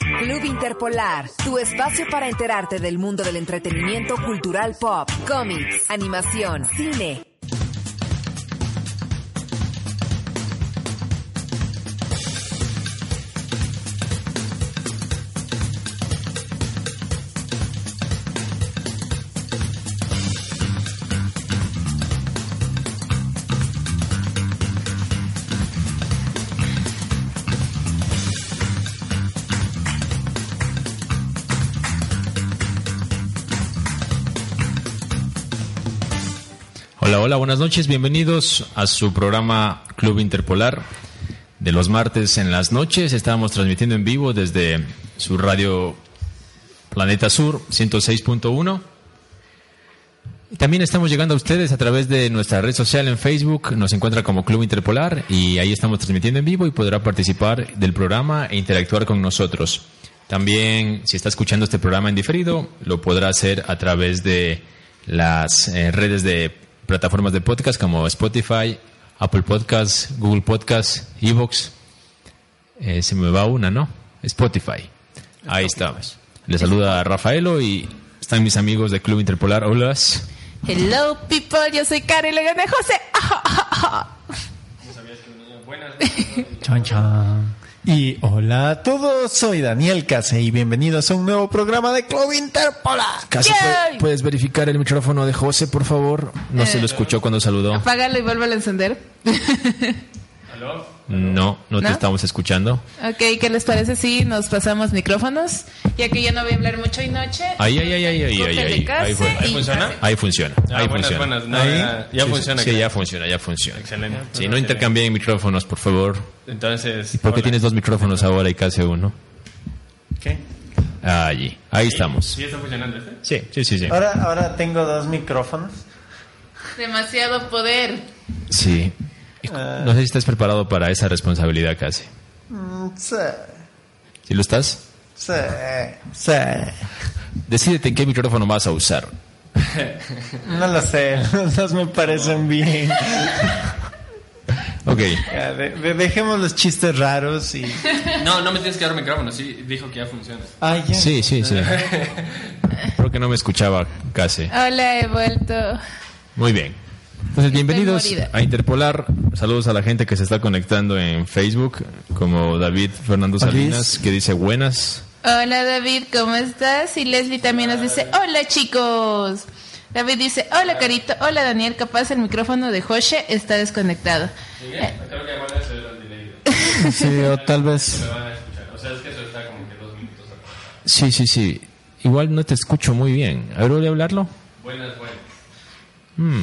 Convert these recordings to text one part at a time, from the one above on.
Club Interpolar, tu espacio para enterarte del mundo del entretenimiento cultural pop, cómics, animación, cine. Hola, buenas noches, bienvenidos a su programa Club Interpolar de los martes en las noches. Estamos transmitiendo en vivo desde su radio Planeta Sur 106.1. Y También estamos llegando a ustedes a través de nuestra red social en Facebook, nos encuentra como Club Interpolar y ahí estamos transmitiendo en vivo y podrá participar del programa e interactuar con nosotros. También, si está escuchando este programa en diferido, lo podrá hacer a través de las eh, redes de plataformas de podcast como Spotify, Apple Podcasts, Google Podcasts, Evox. Eh, se me va una, ¿no? Spotify. Ahí estamos. Le saluda a Rafaelo y están mis amigos de Club Interpolar. Hola. Hello people, yo soy Karen de José. Chan, chan. Y hola a todos, soy Daniel Case y bienvenidos a un nuevo programa de Club Interpolar. Casi Yay. puedes verificar el micrófono de José, por favor. No se lo escuchó cuando saludó. Apágalo y vuélvelo a encender. No, no te ¿No? estamos escuchando. Ok, ¿qué les parece si nos pasamos micrófonos? Ya que yo no voy a hablar mucho hoy noche. Ahí, ahí, ahí, ahí, ahí, ahí, ahí, y- funciona? Ahí funciona, Ah, ahí buenas, funciona. buenas. No, Ahí. ya, ya Sí, funciona. Sí, ya funciona, ya funciona. Excelente. Sí, no intercambien micrófonos, por favor. Entonces. ¿Por qué hola. tienes dos micrófonos ahora y casi uno? ¿Qué? Allí, ahí estamos. ¿Sí está funcionando este? Sí, sí, sí, sí. Ahora, ahora tengo dos micrófonos. Demasiado poder. Sí. Ah. No sé si estás preparado para esa responsabilidad casi. Mm, sí, ¿Sí lo estás? sí, sí. Decídete en qué micrófono vas a usar. No lo sé, los dos me parecen bien. Ok. Ya, de- de- dejemos los chistes raros y... No, no me tienes que dar micrófono. Sí, dijo que ya funciona. Ay, ya. Sí, sí, sí. Creo que no me escuchaba casi. Hola, he vuelto. Muy bien. Entonces, bienvenidos a Interpolar. Saludos a la gente que se está conectando en Facebook, como David Fernando Salinas, que dice buenas. Hola, David, ¿cómo estás? Y Leslie también nos dice, hola, chicos. David dice, hola, Carito. Hola, Daniel. Capaz el micrófono de José está desconectado. Eh, Creo que el delay. Sí, o tal vez... Me van a escuchar. O sea, es que eso está como que dos minutos atrás. Sí, sí, sí. Igual no te escucho muy bien. A ver, ¿voy a hablarlo? Buenas, buenas. Hmm.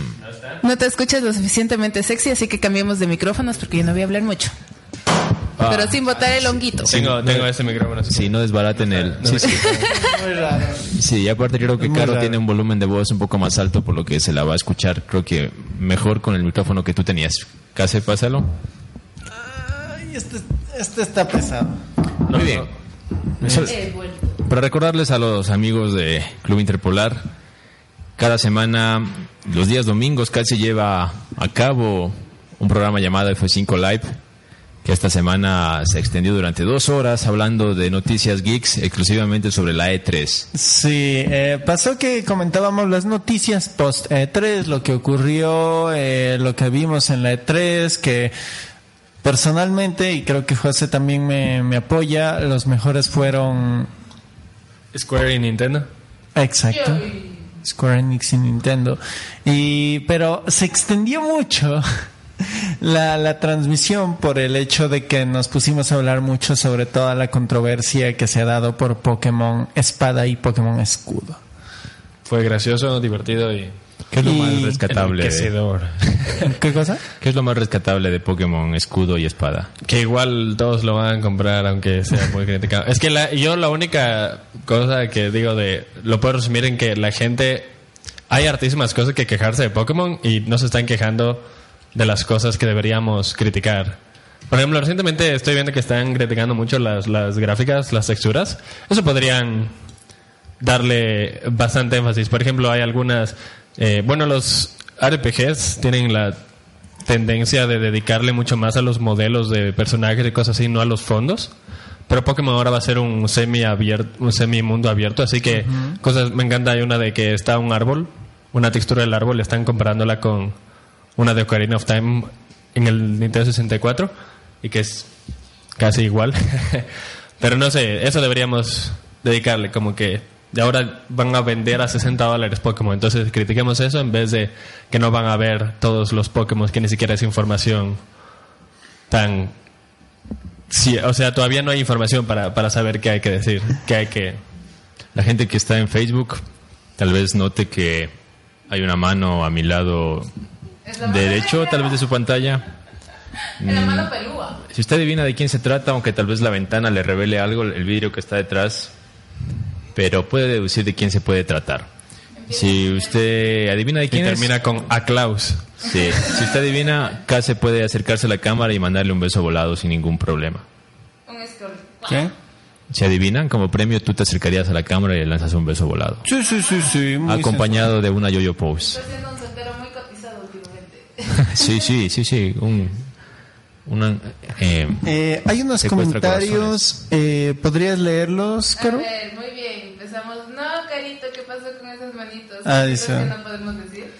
¿No? No te escuchas lo suficientemente sexy, así que cambiemos de micrófonos porque yo no voy a hablar mucho. Ah. Pero sin botar el honguito. Tengo, no- tengo este micrófono. así. Sí, no desbaraten el... Sí, sí. Muy raro. Sí, y aparte creo que Caro tiene un volumen de voz un poco más alto, por lo que se la va a escuchar, creo que mejor con el micrófono que tú tenías. Casi, pásalo. Ay, este, este está pesado. Muy bien. Eso- vuelto. Para recordarles a los amigos de Club Interpolar, cada semana, los días domingos, casi lleva a cabo un programa llamado F5 Live, que esta semana se extendió durante dos horas hablando de noticias geeks exclusivamente sobre la E E3. Sí, eh, pasó que comentábamos las noticias post E3, lo que ocurrió, eh, lo que vimos en la E3, que personalmente, y creo que José también me, me apoya, los mejores fueron... Square y Nintendo. Exacto. Square Enix y Nintendo. Y, pero se extendió mucho la, la transmisión por el hecho de que nos pusimos a hablar mucho sobre toda la controversia que se ha dado por Pokémon Espada y Pokémon Escudo. Fue gracioso, divertido y ¿Qué es lo más rescatable? enriquecedor. ¿Qué cosa? ¿Qué es lo más rescatable de Pokémon Escudo y Espada? Que igual todos lo van a comprar, aunque sea muy criticado. Es que la- yo la única cosa que digo de... Lo puedo resumir en que la gente... Hay hartísimas cosas que quejarse de Pokémon y no se están quejando de las cosas que deberíamos criticar. Por ejemplo, recientemente estoy viendo que están criticando mucho las, las gráficas, las texturas. Eso podrían darle bastante énfasis. Por ejemplo, hay algunas... eh, bueno, los RPGs tienen la tendencia de dedicarle mucho más a los modelos de personajes y cosas así, no a los fondos. Pero Pokémon ahora va a ser un semi abierto, un semi mundo abierto, así que cosas me encanta hay una de que está un árbol, una textura del árbol, están comparándola con una de Ocarina of Time en el Nintendo 64 y que es casi igual. Pero no sé, eso deberíamos dedicarle como que de ahora van a vender a 60 dólares Pokémon, entonces critiquemos eso en vez de que no van a ver todos los Pokémon que ni siquiera es información tan Sí, o sea, todavía no hay información para, para saber qué hay que decir, qué hay que... La gente que está en Facebook tal vez note que hay una mano a mi lado derecho, tal vez de su pantalla. En la mano pelúa. Si usted adivina de quién se trata, aunque tal vez la ventana le revele algo, el vidrio que está detrás, pero puede deducir de quién se puede tratar. Si usted adivina de Y quién es, termina con a Klaus. sí. si usted adivina, casi puede acercarse a la cámara y mandarle un beso volado sin ningún problema. Un. ¿Qué? Si adivinan, como premio tú te acercarías a la cámara y le lanzas un beso volado. Sí, sí, sí, sí. muy Acompañado de una yo-yo pose. Estoy siendo un soltero muy cotizado últimamente. Sí, sí, sí, sí. Un, una, eh, Eh, hay unos comentarios, eh, ¿podrías leerlos, A Caro? ver, muy bien. Empezamos. No, Carito, ¿qué pasó con esas manitos? Ah, ¿Qué dice. que no podemos decir?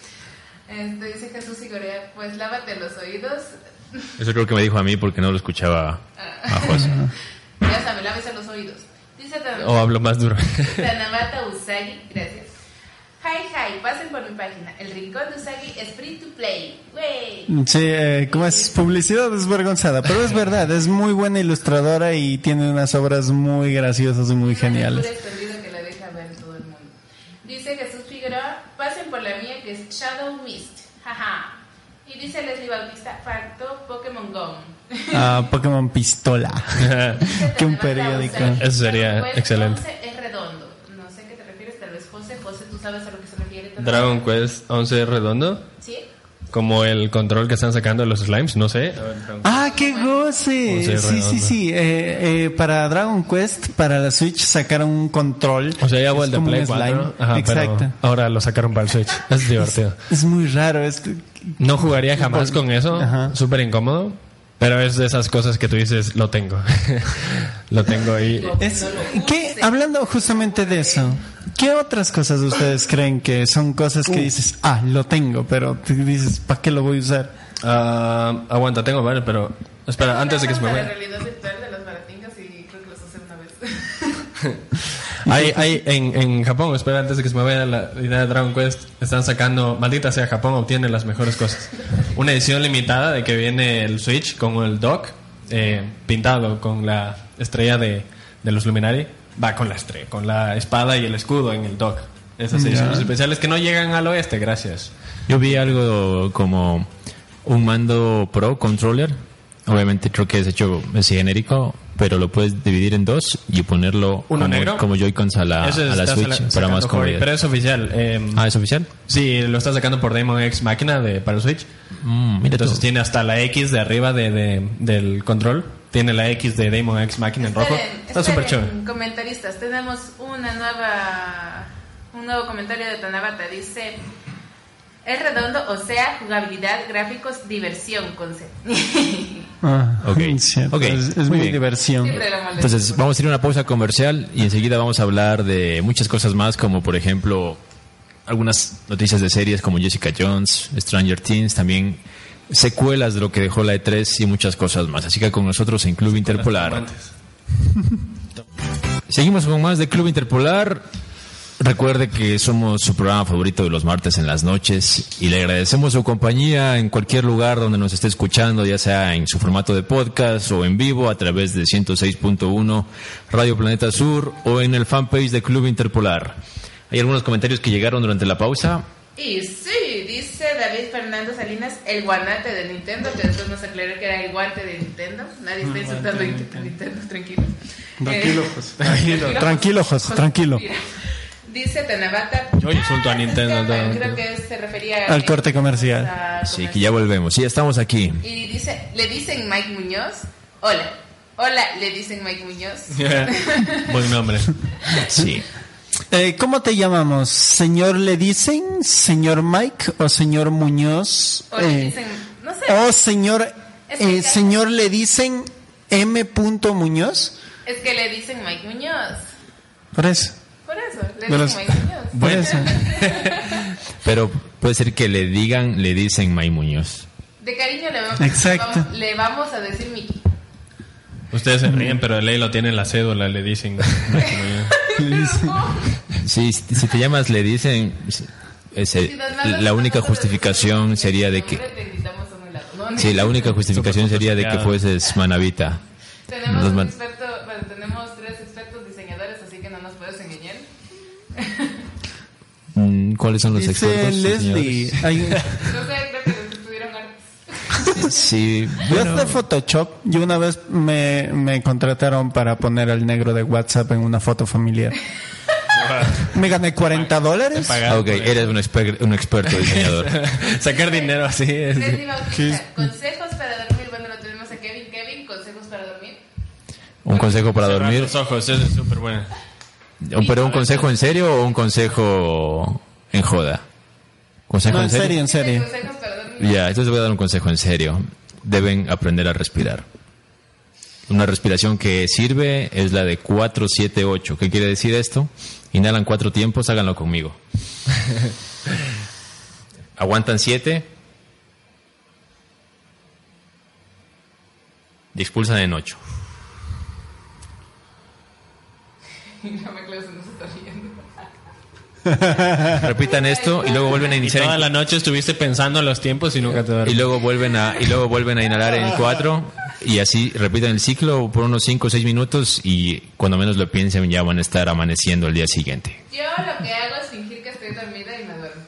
Este, dice Jesús Igorea, pues lávate los oídos. eso creo que me dijo a mí porque no lo escuchaba a José. Ya sabe, lávese los oídos. Dice O hablo más duro. Tanabata Usagi, gracias. Hi, hi, pasen por mi página. El rincón de Usagi es free to play. Wey. Sí, eh, ¿cómo es? Publicidad desvergonzada, pero es verdad, es muy buena ilustradora y tiene unas obras muy graciosas y muy geniales. Una lectura escondida que la deja ver todo el mundo. Dice Jesús Figueroa, pasen por la mía que es Shadow Mist. Jaja. Y dice Leslie Bautista, facto Pokémon Go. Ah, Pokémon Pistola. Que un periódico. Eso sería Dragon Quest excelente. 11 es redondo. No sé a qué te refieres, tal vez José. José, tú sabes a lo que se refiere. Dragon Quest 11 redondo, ¿Sí? Como el control que están sacando de los slimes, no sé. Ah, qué goce. José Sí, sí, sí. Eh, eh, para Dragon Quest, para la Switch sacaron un control. O sea, ya Es el de Play slime. 4. Ajá, Exacto. ahora lo sacaron para el Switch. Es divertido. Es muy raro. Es, No jugaría jamás con eso. Súper incómodo. Pero es de esas cosas que tú dices, lo tengo. lo tengo y... es ¿qué? Hablando justamente de eso, ¿qué otras cosas ustedes creen que son cosas que dices, ah, lo tengo, pero tú dices, ¿para qué lo voy a usar? Ah, aguanta, tengo varios, pero... Espera, antes de que se me La vaya. realidad virtual de las baratingas y creo que los usé una vez. Hay, hay en, en Japón, espera, antes de que se me vaya la idea de Dragon Quest, están sacando, maldita sea, Japón obtiene las mejores cosas. Una edición limitada de que viene el Switch con el dock eh, pintado con la estrella de, de los Luminari. Va con la estrella, con la espada y el escudo en el dock. Esas ediciones especiales que no llegan al oeste, gracias. Yo vi algo como un mando Pro Controller. Obviamente creo que es hecho es genérico, pero lo puedes dividir en dos y ponerlo ¿Uno como, negro? como Joy-Cons a la, Eso a la está Switch para más comodidad. Pero es oficial. eh, Ah, ¿es oficial? Sí, lo está sacando por Demon X Máquina de, para el Switch. Mm, mira Entonces tú. tiene hasta la X de arriba de, de- del control. Tiene la X de Demon X Máquina en rojo. Está súper chévere. Comentaristas, tenemos una nueva, un nuevo comentario de Tanabata. Dice, es redondo, o sea, jugabilidad, gráficos, diversión, concepto. Ah, Ok, cierto, ok, Es, es muy diversión. Entonces vamos a ir a una pausa comercial y enseguida vamos a hablar de muchas cosas más, como por ejemplo algunas noticias de series como Jessica Jones, Stranger Things, también secuelas de lo que dejó la E3 y muchas cosas más. Así que con nosotros en Club Interpolar. Seguimos con más de Club Interpolar. Recuerde que somos su programa favorito de los martes en las noches y le agradecemos su compañía en cualquier lugar donde nos esté escuchando, ya sea en su formato de podcast o en vivo a través de 106.1 Radio Planeta Sur o en el fanpage de Club Interpolar. Hay algunos comentarios que llegaron durante la pausa. Y sí, dice David Fernando Salinas, el guanate de Nintendo, que después nos aclaró que era el guante de Nintendo. Nadie está insultando a Nintendo, tranquilo. Tranquilo, Eh, José. Tranquilo, tranquilo, José, tranquilo. Mira, Dice Tanabata. Yo insulto a Nintendo, Creo que se refería Al corte comercial. Sí, que ya volvemos. Sí, ya estamos aquí. Y dice, le dicen Mike Muñoz. Hola. Hola, le dicen Mike Muñoz. Buen nombre. Sí. Eh, ¿Cómo te llamamos? ¿Señor le dicen? ¿Señor Mike? ¿O señor Muñoz? O le Eh, dicen, no sé. ¿O señor, eh, señor le dicen M. Muñoz? Es que le dicen Mike Muñoz. Por eso. Por eso, le Pero- dicen Mike Muñoz. Por eso. Pero puede ser que le digan, le dicen May Muñoz. De cariño le vamos, Exacto. vamos- le vamos a decir Miki. Ustedes se ríen, pero ley lo tiene en la cédula, le dicen. Sí, si si te llamas, le dicen. ese- la única justificación sería de que. Sí, la única justificación sería de que fueses manavita. Tenemos un experto, bueno, tenemos tres expertos diseñadores, así que no nos puedes engañar. Mm, ¿Cuáles son los Dice expertos? Leslie. señores? hay- No sé, creo que estuvieron artes. Sí, Yo de Photoshop, yo una vez me, me contrataron para poner al negro de WhatsApp en una foto familiar. Me gané 40 dólares. Ok, eres un, exper- un experto diseñador. Sacar dinero así. es- consejos para dormir. Bueno, lo tenemos a Kevin. Kevin, consejos para dormir. Un consejo para dormir. los ojos, eso es súper bueno. ¿Pero un consejo en serio o un consejo en joda? ¿Consejo No, en serio, en serio. Ya, entonces voy a dar un consejo en serio. Deben aprender a respirar. Una respiración que sirve es la de 4, 7, 8. ¿Qué quiere decir esto? Inhalan cuatro tiempos, háganlo conmigo. Aguantan 7. Y expulsan en 8. Y no me clauso, no se está riendo. Repitan esto y luego vuelven a Y iniciar. toda en- la noche estuviste pensando en los tiempos y nunca te Y duermes. luego vuelven a y luego vuelven a inhalar en cuatro y así repiten el ciclo por unos 5 o 6 minutos y cuando menos lo piensen ya van a estar amaneciendo el día siguiente. Yo lo que hago es fingir que estoy dormida y me duermo.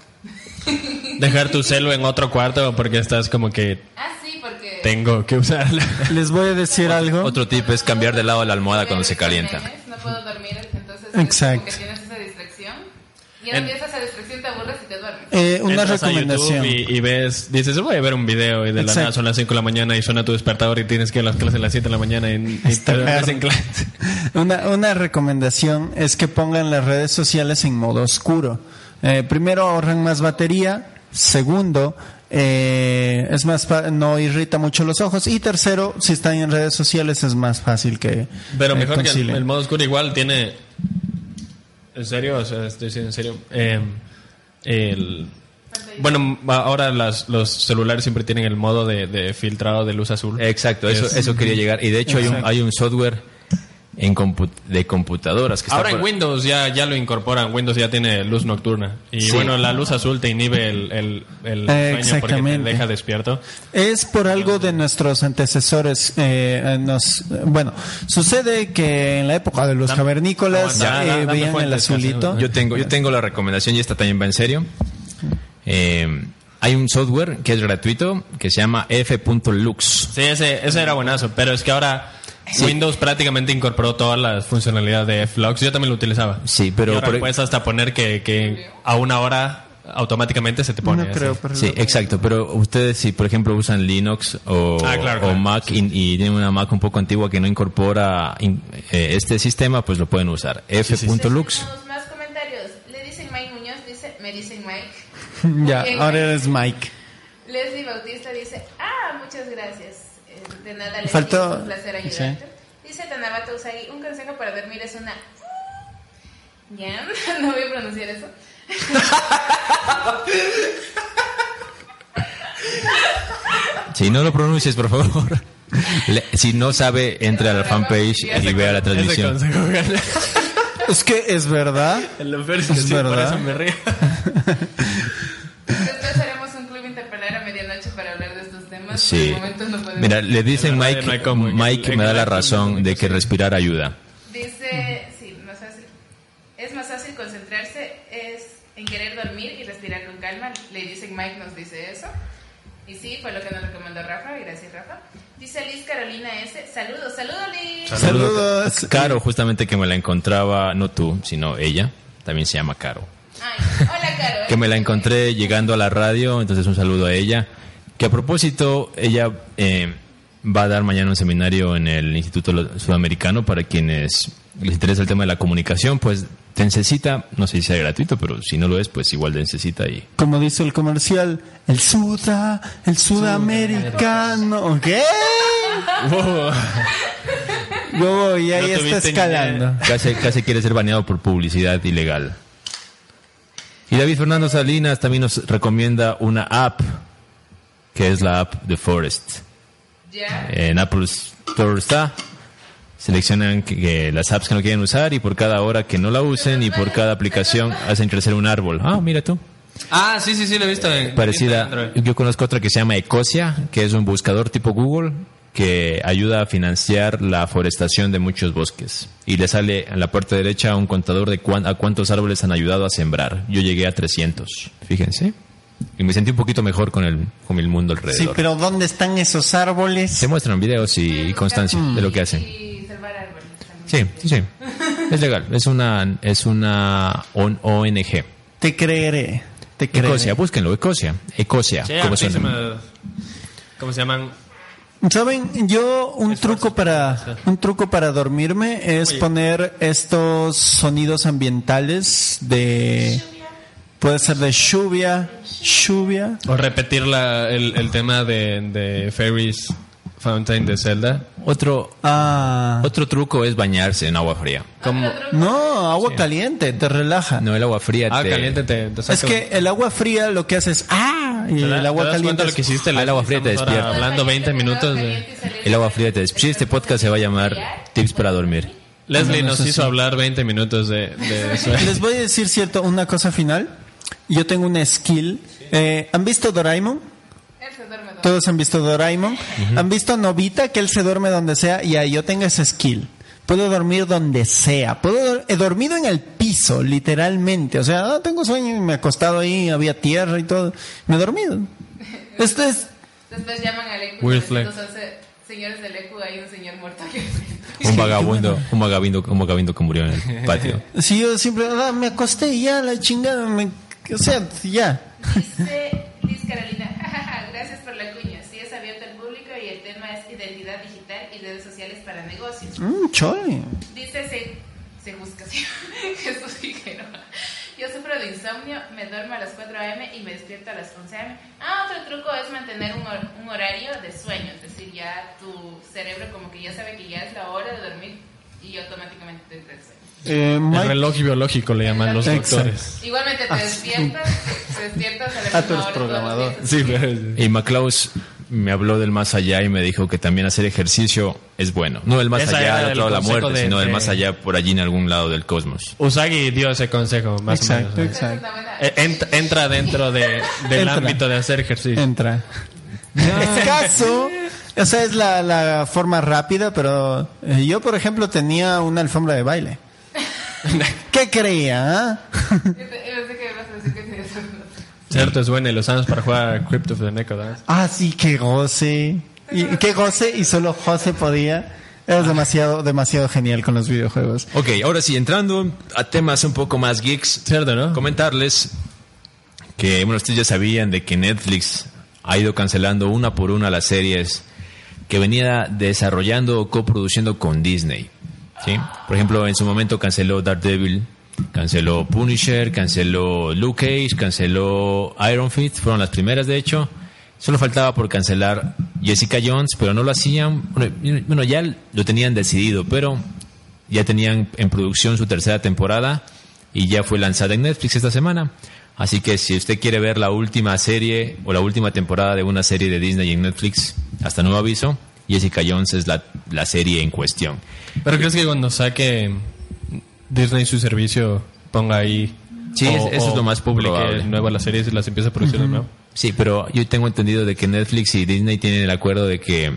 Dejar tu celo en otro cuarto porque estás como que Ah, sí, porque... tengo que usarla. Les voy a decir algo. Otro tip es cambiar de lado la almohada cuando se calienta. No puedo dormir, entonces Exacto. es como que tienes esa distracción. En- tienes esa distracción, te aburres y te duermes. Eh, una Entras a recomendación. YouTube Y, y ves, dices, voy a ver un video y de la Exacto. nada son las 5 de la mañana y suena tu despertador y tienes que ir a las clases a las 7 de la mañana y, y Está te duermes en clase. Una, una recomendación es que pongan las redes sociales en modo oscuro. Eh, primero ahorran más batería. Segundo, eh, es más fa- no irrita mucho los ojos. Y tercero, si están en redes sociales es más fácil que Pero eh, mejor que el, el modo oscuro igual tiene... ¿En serio? O sea, estoy diciendo en serio. Eh, el... Bueno, ahora las, los celulares siempre tienen el modo de, de filtrado de luz azul. Exacto, eso, Es- eso quería llegar. Y de hecho hay un, hay un software en compu- de computadoras que está Ahora en por- Windows ya, ya lo incorporan. Windows ya tiene luz nocturna. Y Sí. bueno, la luz azul te inhibe el, el, el Eh, sueño porque te deja despierto. Es por algo de nuestros antecesores. eh, eh, nos, bueno, sucede que en la época de los cavernícolas aguanta, eh, veían el azulito. Yo tengo, yo tengo la recomendación y esta también va en serio. Eh, hay un software que es gratuito que se llama f.lux. Sí, ese, ese era buenazo. Pero es que ahora Windows prácticamente incorporó todas las funcionalidades de Flux. Yo también lo utilizaba. Sí, pero Y ahora por- puedes hasta poner que, que a una hora automáticamente se te pone. no creo, pero Sí, exacto, pero ustedes si por ejemplo usan Linux o, Ah, claro, o claro. Mac y, y tienen una Mac un poco antigua que no incorpora in- eh, este sistema, pues lo pueden usar. f.lux. Tenemos más comentarios. Le dicen Mike Muñoz, dice, me dicen Mike. ya, ahora eres Mike. Leslie Bautista dice, ah, muchas gracias. De nada, Leslie, Faltó- un placer ayudarte. Dice Tanabata Usagi, un consejo para dormir es una... ¿Ya? No voy a pronunciar eso. Si no lo pronuncies, por favor. Le- si no sabe, entre a la fanpage y vea la transmisión. Es que es verdad. Es que Es sí, por verdad. eso me río. Después haremos un club interpelar a medianoche para hablar. Sí. Momento no. Mira, le dicen Mike, no hay como- Mike en me da la razón de que respirar ayuda. Dice, sí, más fácil. Es más fácil concentrarse, es en querer dormir y respirar con calma. Le dicen Mike nos dice eso. Y sí, fue lo que nos recomendó Rafa. Gracias, Rafa. Dice Liz Carolina S. Saludos, saludos, Liz. Saludos. Caro, justamente que me la encontraba, no tú, sino ella, también se llama Caro. Ay, hola, Caro. que me la encontré llegando a la radio, entonces un saludo a ella. Que a propósito, ella eh, va a dar mañana un seminario en el Instituto Sudamericano para quienes les interesa el tema de la comunicación, pues te necesita, no sé si sea gratuito, pero si no lo es, pues igual te necesita y Como dice el comercial, el suda, el sudamericano. ¿Qué? Wow, y ahí No está escalando. casi, casi quiere ser baneado por publicidad ilegal. Y David Fernando Salinas también nos recomienda una app, que es la app de Forest. En Apple Store está. Seleccionan que, que las apps que no quieren usar y por cada hora que no la usen y por cada aplicación hacen crecer un árbol. Ah, mira tú. Ah, sí, sí, sí, lo he visto. en- Parecida. en. Yo conozco otra que se llama Ecosia, que es un buscador tipo Google que ayuda a financiar la forestación de muchos bosques. Y le sale en la parte derecha un contador de cuán- a cuántos árboles han ayudado a sembrar. Yo llegué a 300, fíjense. Y me sentí un poquito mejor con el, con el mundo alrededor. Sí, pero ¿dónde están esos árboles? Se muestran videos y, y constancia de lo que hacen. Y salvar árboles también. Sí, sí, sí. Es legal. Es una, es una on- ONG. Te creeré. Te creeré. Ecosia, búsquenlo, Ecosia. Ecosia. Sí, ¿cómo suena? hartísimas- ¿Cómo se llaman? Saben, yo un truco para un truco para dormirme es poner estos sonidos ambientales de puede ser de lluvia, lluvia. O repetir la, el, el tema de, de Fairies Fountain de Zelda. Otro, Ah, otro truco es bañarse en agua fría. Como, no, agua caliente, te relaja. No, el agua fría ah, te... caliente te, te saca- Es que el agua fría lo que hace es ah y ¿Te da- el agua te das caliente cuenta lo es- que hiciste? Ah, el agua fría te despierta. Hablando 20 minutos de... El agua fría te... Sí, este podcast se va a llamar Tips para dormir. Leslie No, nos eso hizo sí. hablar 20 minutos de, de eso. Les voy a decir cierto una cosa final. Yo tengo una skill. Eh, ¿Han visto Doraemon? Él se duerme. Todos han visto Doraemon. Han visto Novita que él se duerme donde sea y ahí yo tengo ese skill. Puedo dormir donde sea. Puedo he dormido en el piso, literalmente. O sea, ah, tengo sueño y me he acostado ahí, había tierra y todo. Me he dormido. Esto es Después llaman al ECU. Weird flag. 911, señores del ECU, hay un señor muerto aquí. Un vagabundo, un vagabundo, un vagabundo que murió en el patio. Si yo siempre ah, me acosté y ya la chingada, me- o sea, ya. Dice Liz Carolina, gracias por la cuña. Sí es abierto al público y el tema es identidad digital y redes sociales para negocios. Mm, chole. Dice se, se busca sí, Jesús Figueroa. Yo sufro de insomnio, me duermo a las 4 a.m. y me despierto a las 11 a.m. Ah, otro truco es mantener un, hor- un horario de sueño, es decir, ya tu cerebro como que ya sabe que ya es la hora de dormir y automáticamente te entra el sueño. Eh, El reloj biológico le llaman los Exacto. doctores. Igualmente te despiertas, te despiertas a la Ah, misma tú eres hora, programador. Sí. Y McClaus me habló del más allá y me dijo que también hacer ejercicio es bueno. No el más Esa allá era del el otro lado de la muerte, de- sino el más allá por allí en algún lado del cosmos. Usagi dio ese consejo, más Exacto, o menos. Exacto. buena- Eh, ent- entra dentro de, del Entra. ámbito de hacer ejercicio. Entra. Escaso. O sea, es la, la forma rápida, pero eh, yo, por ejemplo, tenía una alfombra de baile. ¿Qué creía? ah? Que que Cierto, es bueno y lo usamos para jugar Crypt of the Necrodance. Ah, sí, qué goce. Y, qué goce y solo José podía. Eres demasiado, demasiado genial con los videojuegos. Ok, ahora sí, entrando a temas un poco más geeks, Cierto, ¿no? comentarles que, bueno, ustedes ya sabían de que Netflix ha ido cancelando una por una las series que venía desarrollando o coproduciendo con Disney. ¿Sí? Por ejemplo, en su momento canceló Daredevil, canceló Punisher, canceló Luke Cage, canceló Iron Fist, fueron las primeras de hecho. Solo faltaba por cancelar Jessica Jones, pero no lo hacían. Bueno, ya lo tenían decidido, pero ya tenían en producción su tercera temporada y ya fue lanzada en Netflix esta semana. Así que si usted quiere ver la última serie o la última temporada de una serie de Disney en Netflix, hasta nuevo aviso, Jessica Jones es la, la serie en cuestión. Pero crees que cuando saque Disney su servicio ponga ahí. Sí, es- eso es lo más nuevas las series y las empieza a producir de nuevo. Sí, pero yo tengo entendido de que Netflix y Disney tienen el acuerdo de que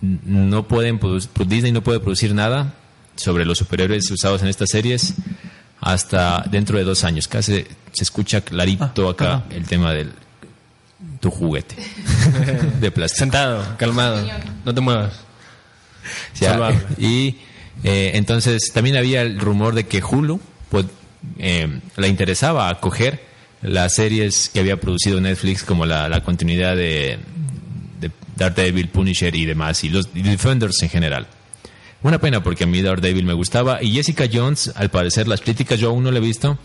no pueden Disney no puede producir nada sobre los superhéroes usados en estas series hasta dentro de dos años. Casi se escucha clarito Ah, acá el tema del tu juguete de plástico. Sentado, calmado. No te muevas. Saludable. y eh, entonces también había el rumor de que Hulu pues, eh, le interesaba acoger las series que había producido Netflix como la, la continuidad de, de Daredevil, Punisher y demás, y los y Defenders en general. Una pena porque a mí Daredevil me gustaba y Jessica Jones, al parecer las críticas yo aún no la he visto,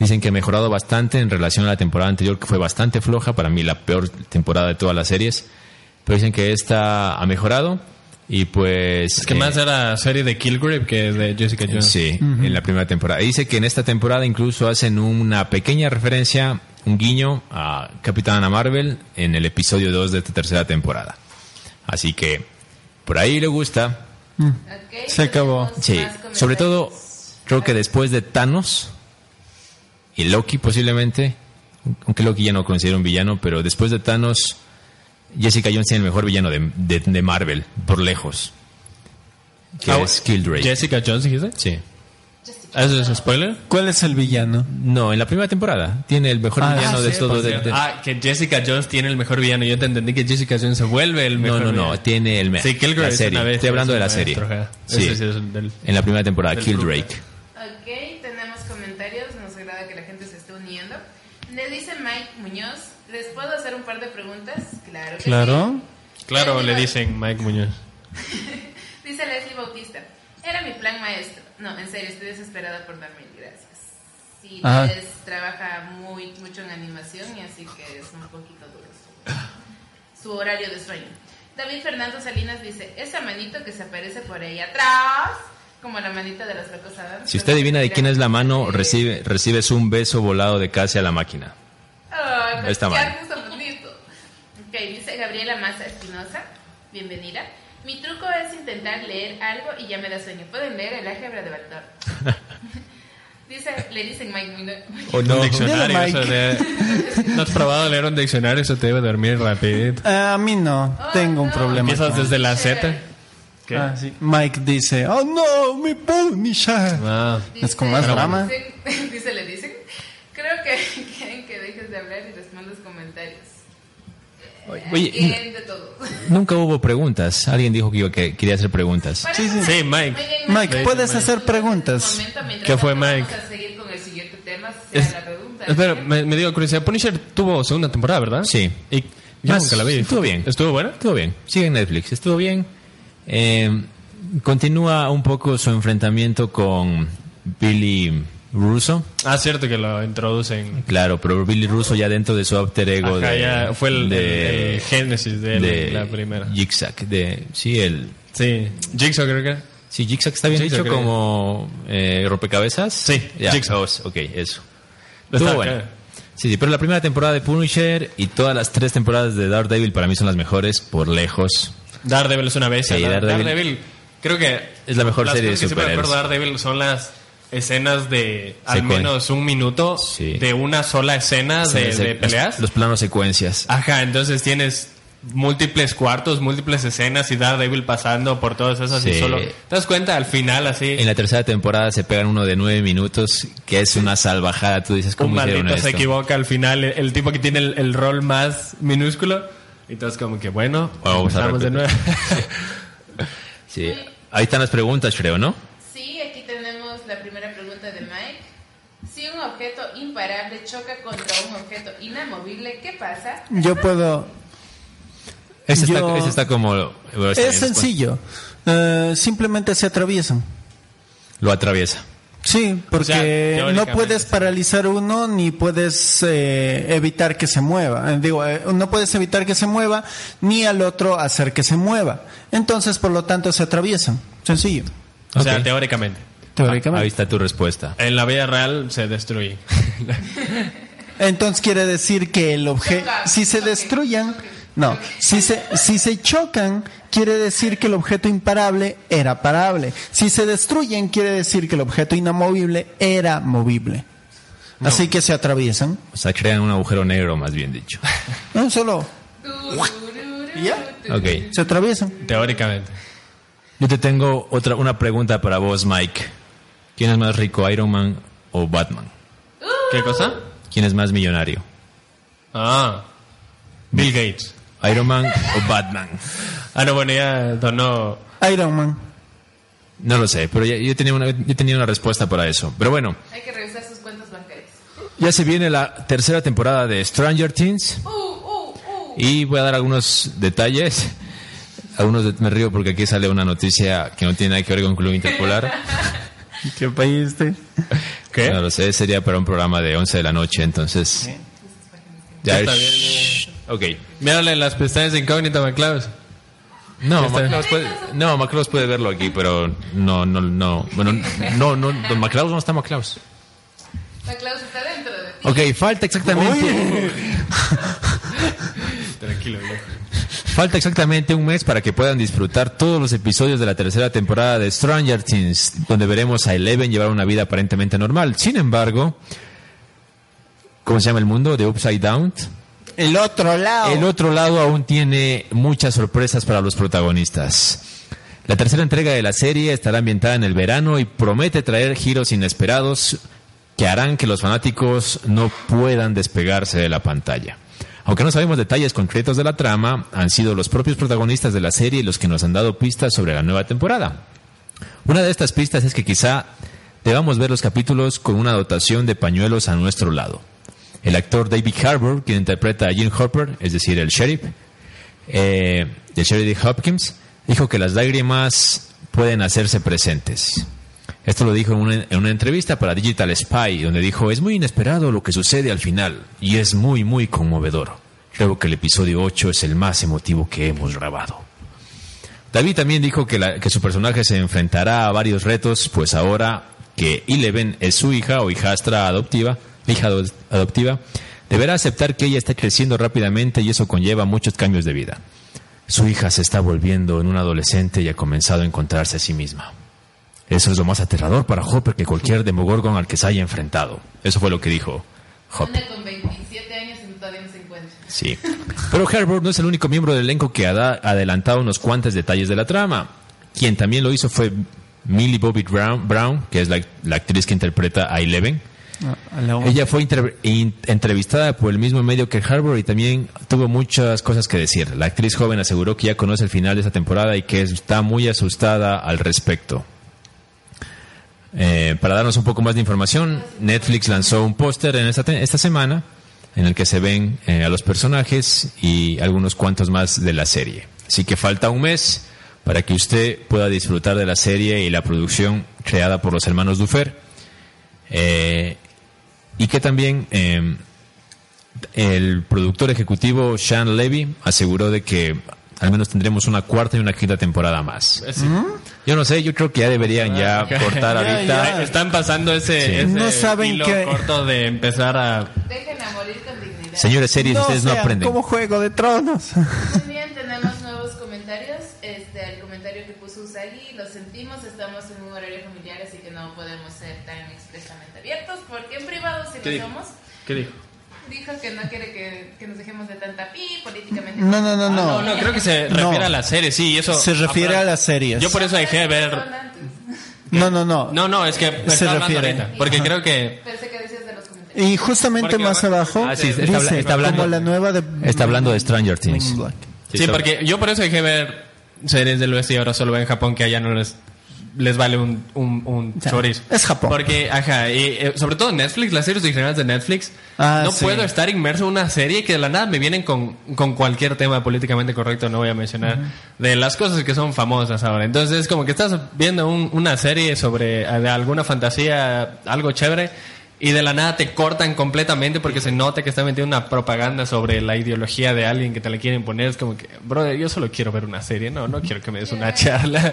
dicen que ha mejorado bastante en relación a la temporada anterior que fue bastante floja, para mí la peor temporada de todas las series, pero dicen que esta ha mejorado y pues... Es que eh, más era serie de Killgrave que de Jessica Jones. Sí, en la primera temporada. Dice que en esta temporada incluso hacen una pequeña referencia, un guiño a Capitana Marvel en el episodio 2 de esta tercera temporada. Así que por ahí le gusta. Ok, Se acabó. Sí, sobre todo creo que después de Thanos y Loki posiblemente, aunque Loki ya no considera un villano, pero después de Thanos, Jessica Jones tiene el mejor villano de, de- de Marvel, por lejos. Que Ah, es Killdrake. Jessica Jones, dijiste. Sí. ¿Eso es spoiler? ¿Cuál es el villano? No, en la primera temporada. Tiene el mejor Ah, villano ah, de sí, todo. de- de- Ah, que Jessica Jones tiene el mejor villano. Yo te entendí que Jessica Jones se vuelve el no, mejor no, no. villano. Tiene el me- Sí, Killgrave Estoy hablando de la serie. Sí. Ese sí es el del- En la primera temporada, Killdrake. Ok, tenemos comentarios, nos agrada que la gente se esté uniendo. Le dice Mike Muñoz, ¿les puedo hacer un par de preguntas? Claro que Claro. Claro, le dicen Mike Muñoz. Dice Leslie Bautista, era mi plan maestro. No, en serio, estoy desesperada por dormir, gracias. Sí. Les trabaja muy mucho en animación y así que es un poquito duro su, su horario de sueño. David Fernando Salinas dice, esa manito que se aparece por ahí atrás, como la manita de los locos Adams. Si usted adivina de quién es la mano, recibe, recibes un beso volado de casi a la máquina. Ay, Está mal. Ok, dice Gabriela Maza Espinosa. Bienvenida. Mi truco es intentar leer algo y ya me da sueño. Pueden leer el álgebra de Baldor. dice, le dicen Mike. ¿O no? Un diccionario. Dile, eso de- ¿No has probado leer un diccionario? Eso te debe dormir rapidito. Ah, a mí no, Oh, tengo un no. problema. Empiezas desde la Z. ¿Qué? Ah, sí. Mike dice, oh no, mi Punisher. Ah. Es con más drama. dice, le dicen. Creo que quieren de hablar y respondas comentarios. Oye, Quieren de todo. Nunca hubo preguntas. Alguien dijo que, iba- que quería hacer preguntas. Sí, eso- Sí, Mike. Mike, puedes hacer Un preguntas. ¿Qué fue, Mike? Vamos a seguir con el siguiente tema, sea Es- la pregunta. espera, me, me dio curiosidad. Punisher tuvo segunda temporada, ¿verdad? Sí. Y yo Más- nunca la vi. estuvo bien. ¿Estuvo buena? Estuvo bien. Sigue en Netflix. Estuvo bien. Eh, continúa un poco su enfrentamiento con Billy Russo. Ah, cierto que lo introducen. Claro, pero Billy Russo ya dentro de su alter ego Ajá, de, ya fue el, de- el- el génesis de, de la primera. Zigzag, de sí el Sí. Jigsaw creo que sí Zigzag está bien Zigzag, dicho como eh, rompecabezas. Sí, ya, Jigsaw. ok, eso. Estuvo acá. bueno. Sí, sí, pero la primera temporada de Punisher y todas las tres temporadas de Daredevil para mí son las mejores por lejos. Daredevil es una bestia. Daredevil- Daredevil, creo que Es la mejor las serie de cosas que siempre me acuerdo de superhéroes. Daredevil son las escenas de al Secuen- menos un minuto Sí. de una sola escena de, peleas. Los planos secuencias. Ajá, entonces tienes múltiples cuartos, múltiples escenas y Daredevil pasando por todas esas y Sí. solo te das cuenta al final así En la tercera temporada se pegan uno de nueve minutos, que es una salvajada. Tú dices, un ¿cómo hicieron maldito se equivoca al final el, el tipo que tiene el, el rol más minúsculo y entonces como que bueno Vamos a de nuevo. Sí. Ahí están las preguntas, creo, ¿no? Sí, aquí tenemos la primera pregunta de Mike. Si un objeto imparable choca contra un objeto inamovible, ¿qué pasa? Yo puedo... Ese, Yo- está, ese está como... bueno, está Es sencillo. Eh, simplemente se atraviesan. Lo atraviesa. Sí, porque sea, no puedes paralizar uno ni puedes eh, evitar que se mueva. Eh, Digo, eh, no puedes evitar que se mueva ni al otro hacer que se mueva. Entonces, por lo tanto, se atraviesan. Sencillo. o sea Ok. teóricamente Teóricamente. Ahí está tu respuesta. en la vida real se destruye Entonces quiere decir que el objeto, si se destruyan, no, si se, si se chocan, quiere decir que el objeto imparable era parable. Si se destruyen, quiere decir que el objeto inamovible era movible. Así que se atraviesan. O sea, crean un agujero negro, más bien dicho. No, solo ya. Ok. se atraviesan. teóricamente Yo te tengo otra una pregunta para vos, Mike. ¿Quién es más rico, Iron Man o Batman? ¿Qué cosa? ¿Quién es más millonario? Ah, Bill Gates. ¿Iron Man o Batman? Ah, no, bueno, ya donó. Iron Man. No lo sé, pero ya- yo, tenía una, yo tenía una respuesta para eso. Pero bueno, Hay que revisar sus cuentas bancarias. ya se viene la tercera temporada de Stranger Things. Uh, uh, uh. Y voy a dar algunos detalles. Algunos de- me río porque aquí sale una noticia que no tiene nada que ver con Club Interpolar. ¿Qué país este? ¿Qué? No lo sé, sería para un programa de 11 de la noche, entonces... Ya, Está bien, ok. Mírale las pestañas de incógnito, McClaus. No. Maclaus puede, no, Maclaus puede verlo aquí, pero no, no, no. Bueno, no, no, don Maclaus no está Maclaus. La Klaus está dentro de ti. Ok, falta exactamente... Tranquilo, viejo. Falta exactamente un mes para que puedan disfrutar todos los episodios de la tercera temporada de Stranger Things, donde veremos a Eleven llevar una vida aparentemente normal. Sin embargo, ¿cómo se llama el mundo? De Upside Down. El otro lado. El otro lado aún tiene muchas sorpresas para los protagonistas. La tercera entrega de la serie estará ambientada en el verano y promete traer giros inesperados que harán que los fanáticos no puedan despegarse de la pantalla. Aunque no sabemos detalles concretos de la trama, han sido los propios protagonistas de la serie los que nos han dado pistas sobre la nueva temporada. Una de estas pistas es que quizá debamos ver los capítulos con una dotación de pañuelos a nuestro lado. El actor David Harbour, quien interpreta a Jim Hopper, es decir, el sheriff, eh, de Hopkins, dijo que las lágrimas pueden hacerse presentes. Esto lo dijo en una, en una entrevista para Digital Spy, donde dijo, es muy inesperado lo que sucede al final y es muy, muy conmovedor. Creo que el episodio 8 es el más emotivo que hemos grabado. David también dijo que, su personaje se enfrentará a varios retos, pues ahora que Eleven es su hija o hijastra adoptiva, hija ado- adoptiva, deberá aceptar que ella está creciendo rápidamente y eso conlleva muchos cambios de vida. Su hija se está volviendo en una adolescente y ha comenzado a encontrarse a sí misma. Eso es lo más aterrador para Hopper que cualquier Demogorgon al que se haya enfrentado. Eso fue lo que dijo Hopper. Anda con 27 años y todavía no se encuentra. Sí. Pero Herbert no es el único miembro del elenco que ha adelantado unos cuantos detalles de la trama. Quien también lo hizo fue Millie Bobby Brown, Brown que es la, la actriz que interpreta a Eleven. A la- Ella fue inter- in- entrevistada por el mismo medio que Harbour y también tuvo muchas cosas que decir. La actriz joven aseguró que ya conoce el final de esta temporada y que está muy asustada al respecto. Eh, para darnos un poco más de información, Netflix lanzó un póster en esta, esta semana en el que se ven eh, a los personajes y algunos cuantos más de la serie. Así que falta un mes para que usted pueda disfrutar de la serie y la producción creada por los hermanos Dufer. Eh, y que también eh, el productor ejecutivo Sean Levy aseguró de que al menos tendremos una cuarta y una quinta temporada más. Sí. Yo no sé, yo creo que ya deberían ya cortar Ya, ahorita. ya. Están pasando ese, Sí. ese No saben hilo que- corto de empezar a... Dejen a morir con dignidad. Señores series, ustedes no aprenden. como Juego de Tronos. Muy bien, tenemos nuevos comentarios. Este, el comentario que puso Usagi, lo sentimos, estamos en un horario familiar, así que no podemos ser tan expresamente abiertos, porque en privado sí ¿Qué lo somos. ¿Qué dijo? Dijo que no quiere que, que nos dejemos de tanta pi políticamente. No, no, no, Ah, no. no, no, creo que se refiere No. a la serie, sí, eso... Se refiere a las series. Yo por eso dejé de ver... No, no, no. No, no, es que Se está refiere. ahorita, porque creo que... Pensé que decías de los comentarios. Y justamente Porque más abajo- Ah, sí, está dice habla- está hablando- como la nueva de Está hablando de Stranger Things. Black. Sí, porque yo por eso dejé de ver series del oeste y ahora solo veo en Japón que allá no les les vale un, un, un sea, chorizo. es Japón. Porque, ajá, y, eh, sobre todo Netflix, las series originales de Netflix, Ah, no sí. puedo estar inmerso en una serie que de la nada me vienen con, con cualquier tema políticamente correcto, no voy a mencionar, de las cosas que son famosas ahora. Entonces es como que estás viendo un- una serie sobre eh, de alguna fantasía, algo chévere, y de la nada te cortan completamente porque se nota que está metiendo una propaganda sobre la ideología de alguien que te la quieren poner. Es como que, brother, yo solo quiero ver una serie, no, no quiero que me des una charla.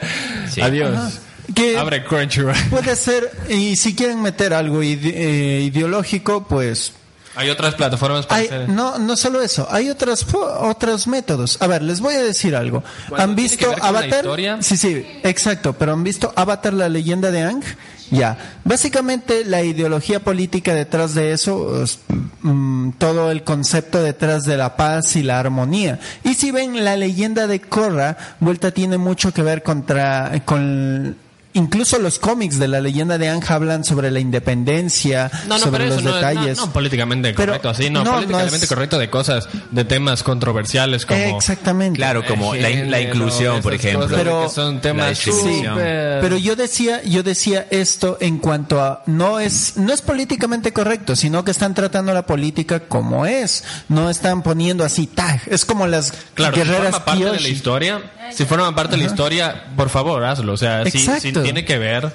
Sí. Adiós. Que- Abre Crunchyroll. Puede ser, y si quieren meter algo ide- eh, ideológico, pues Hay otras plataformas para hay, hacer. no, no solo eso, hay otras otros métodos. A ver, les voy a decir algo. ¿Han ¿tiene visto Avatar? Sí, sí, exacto, pero ¿han visto Avatar la leyenda de Ang? Ya. Básicamente la ideología política detrás de eso es, mm, todo el concepto detrás de la paz y la armonía. Y si ven la leyenda de Korra, vuelta tiene mucho que ver contra con incluso los cómics de la leyenda de Anne hablan sobre la independencia, No, no, sobre pero los eso no, detalles. no, no políticamente Pero- correcto, así, no, no, no políticamente es- correcto de cosas, de temas controversiales como... Exactamente. Claro, como la, la inclusión, por ejemplo. Pero- que son temas súper- Pero yo decía, yo decía esto en cuanto a no es no es políticamente correcto, sino que están tratando la política como es, no están poniendo así tag, es como las Claro, si guerreras forma parte de la historia, si forma parte de la historia, por favor, hazlo. O sea, si, si tiene que ver,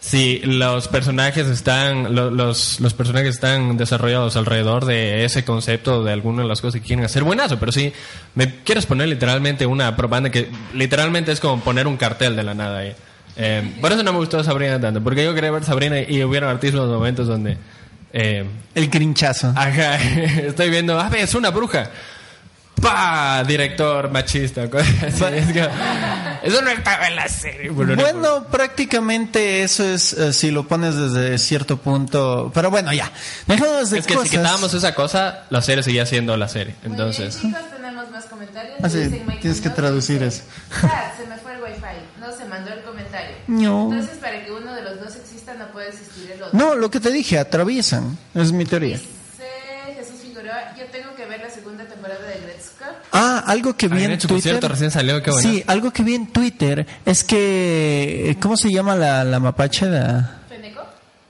si los personajes están, lo- los, los personajes están desarrollados alrededor de ese concepto, de alguna de las cosas que quieren hacer, buenazo. Pero si me quieres poner literalmente una propaganda que literalmente es como poner un cartel de la nada ahí. Eh, por eso no me gustó Sabrina tanto, porque yo quería ver Sabrina y hubieron artísimos momentos donde... Eh, El grinchazo. Ajá, estoy viendo, ah, es una bruja. ¡Pa! Director machista. así. Es que, eso no estaba en la serie. Bueno, no Bueno, prácticamente eso es eh, si lo pones desde cierto punto, pero bueno, ya. Dejamos de es que cosas. si quitábamos esa cosa, la serie seguía siendo la serie. Entonces, Muy bien, chicos, tenemos más comentarios. Ah, sí, tienes que traducir dice, eso. "Ah, se me fue el wifi. No se mandó el comentario. No. Entonces, para que uno de los dos exista, no puede existir el otro. No, lo que te dije, atraviesan, es mi teoría. Dice Jesús Figueroa, yo tengo que ver la segunda temporada de Gretzka. Ah, algo que vi Ay, en hecho, por Twitter. cierto, recién salió, qué bueno. Sí, algo que vi en Twitter es que ¿cómo se llama la, la mapache? La... ¿Feneco?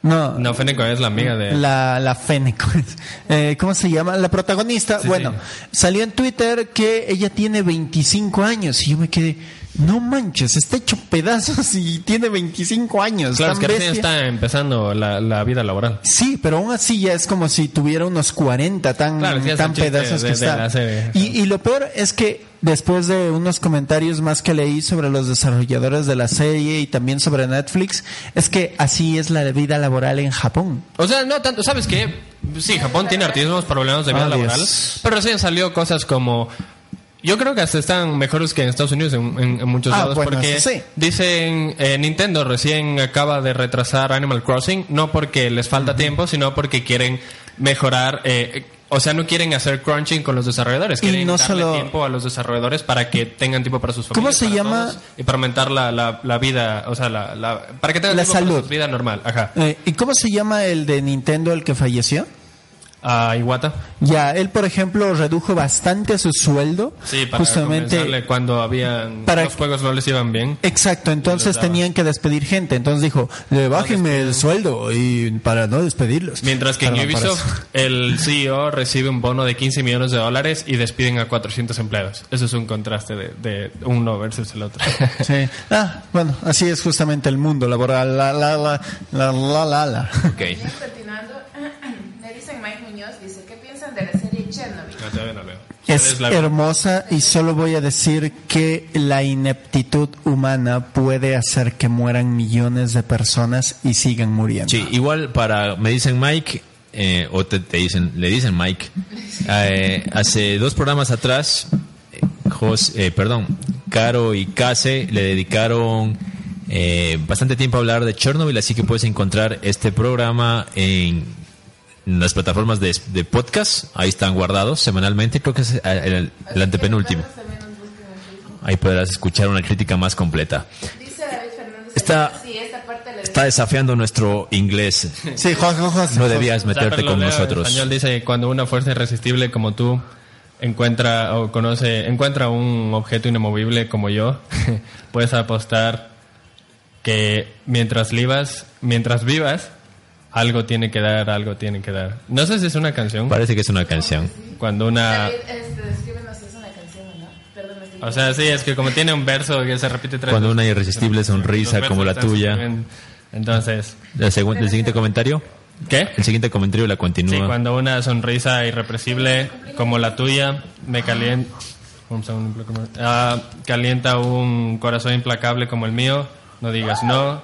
No, no, Feneco es la amiga de... La, la Fennec. Eh, ¿Cómo se llama? La protagonista. Sí, bueno, salió en Twitter que ella tiene 25 años y yo me quedé, no manches, está hecho pedazos y tiene 25 años. Claro, es que recién está empezando la, la vida laboral. Sí, pero aún así ya es como si tuviera unos 40 tan, Claro, tan pedazos de- que de está. Y, y lo peor es que después de unos comentarios más que leí sobre los desarrolladores de la serie y también sobre Netflix, es que así es la vida laboral en Japón. O sea, no tanto, ¿sabes qué? Sí, Japón tiene hartísimos problemas de vida Ah, Dios. laboral, pero recién salió cosas como... Yo creo que hasta están mejores que en Estados Unidos en, en- en muchos Ah, lados bueno, porque sí. dicen eh, Nintendo recién acaba de retrasar Animal Crossing no porque les falta tiempo sino porque quieren mejorar eh, o sea no quieren hacer crunching con los desarrolladores Y quieren no darle solo- tiempo a los desarrolladores para que tengan tiempo para sus ¿Cómo familias se para llama? y para aumentar la, la, la vida o sea la, la- para que tengan La tiempo salud. para su vida normal ajá Eh, ¿Y cómo se llama el de Nintendo el que falleció? A Iwata Ya, él por ejemplo redujo bastante su sueldo. sí para justamente. cuando habían Para- los juegos no les iban bien Exacto, entonces tenían que despedir gente. Entonces dijo, "Le bájenme el sueldo y para no despedirlos. Mientras que en Perdón por Ubisoft el CEO recibe un bono de 15 millones de dólares y despiden a 400 empleados. Eso es un contraste de, de uno versus el otro. Sí. Ah, bueno, así es justamente el mundo laboral. La, la, la, la, la, la, la. Ok. Bien, continuando, me dicen Mike Muñoz, dice, ¿qué piensan de la serie Chernobyl? No, todavía no leo. Es la- hermosa y solo voy a decir que la ineptitud humana puede hacer que mueran millones de personas y sigan muriendo. Sí, igual para, me dicen Mike, eh, o te, te dicen, le dicen Mike, eh, hace dos programas atrás, eh, Jos- eh, perdón, Caro y Case le dedicaron eh, bastante tiempo a hablar de Chernobyl, así que puedes encontrar este programa en las plataformas de, de podcast, ahí están guardados semanalmente, creo que es el, el- el antepenúltimo. Ahí podrás escuchar una crítica más completa. Está- Está desafiando nuestro inglés. Sí, Juan, Juan, Juan. No debías meterte con nosotros. español dice cuando una fuerza irresistible como tú encuentra o conoce encuentra un objeto inamovible como yo, puedes apostar que mientras vivas, mientras vivas, algo tiene que dar, algo tiene que dar. No sé si es una canción. Parece que es una canción. Cuando una este, descríbenos, es una canción, ¿no? Perdón, me estoy O sea, sí, es que como tiene un verso que se repite tres Cuando una irresistible sonrisa como la tuya. Entonces, El, segun- el siguiente comentario. ¿qué? El siguiente comentario la continúa. Sí, cuando una sonrisa irrepresible como la tuya me calienta, Ah, calienta un corazón implacable como el mío, no digas no,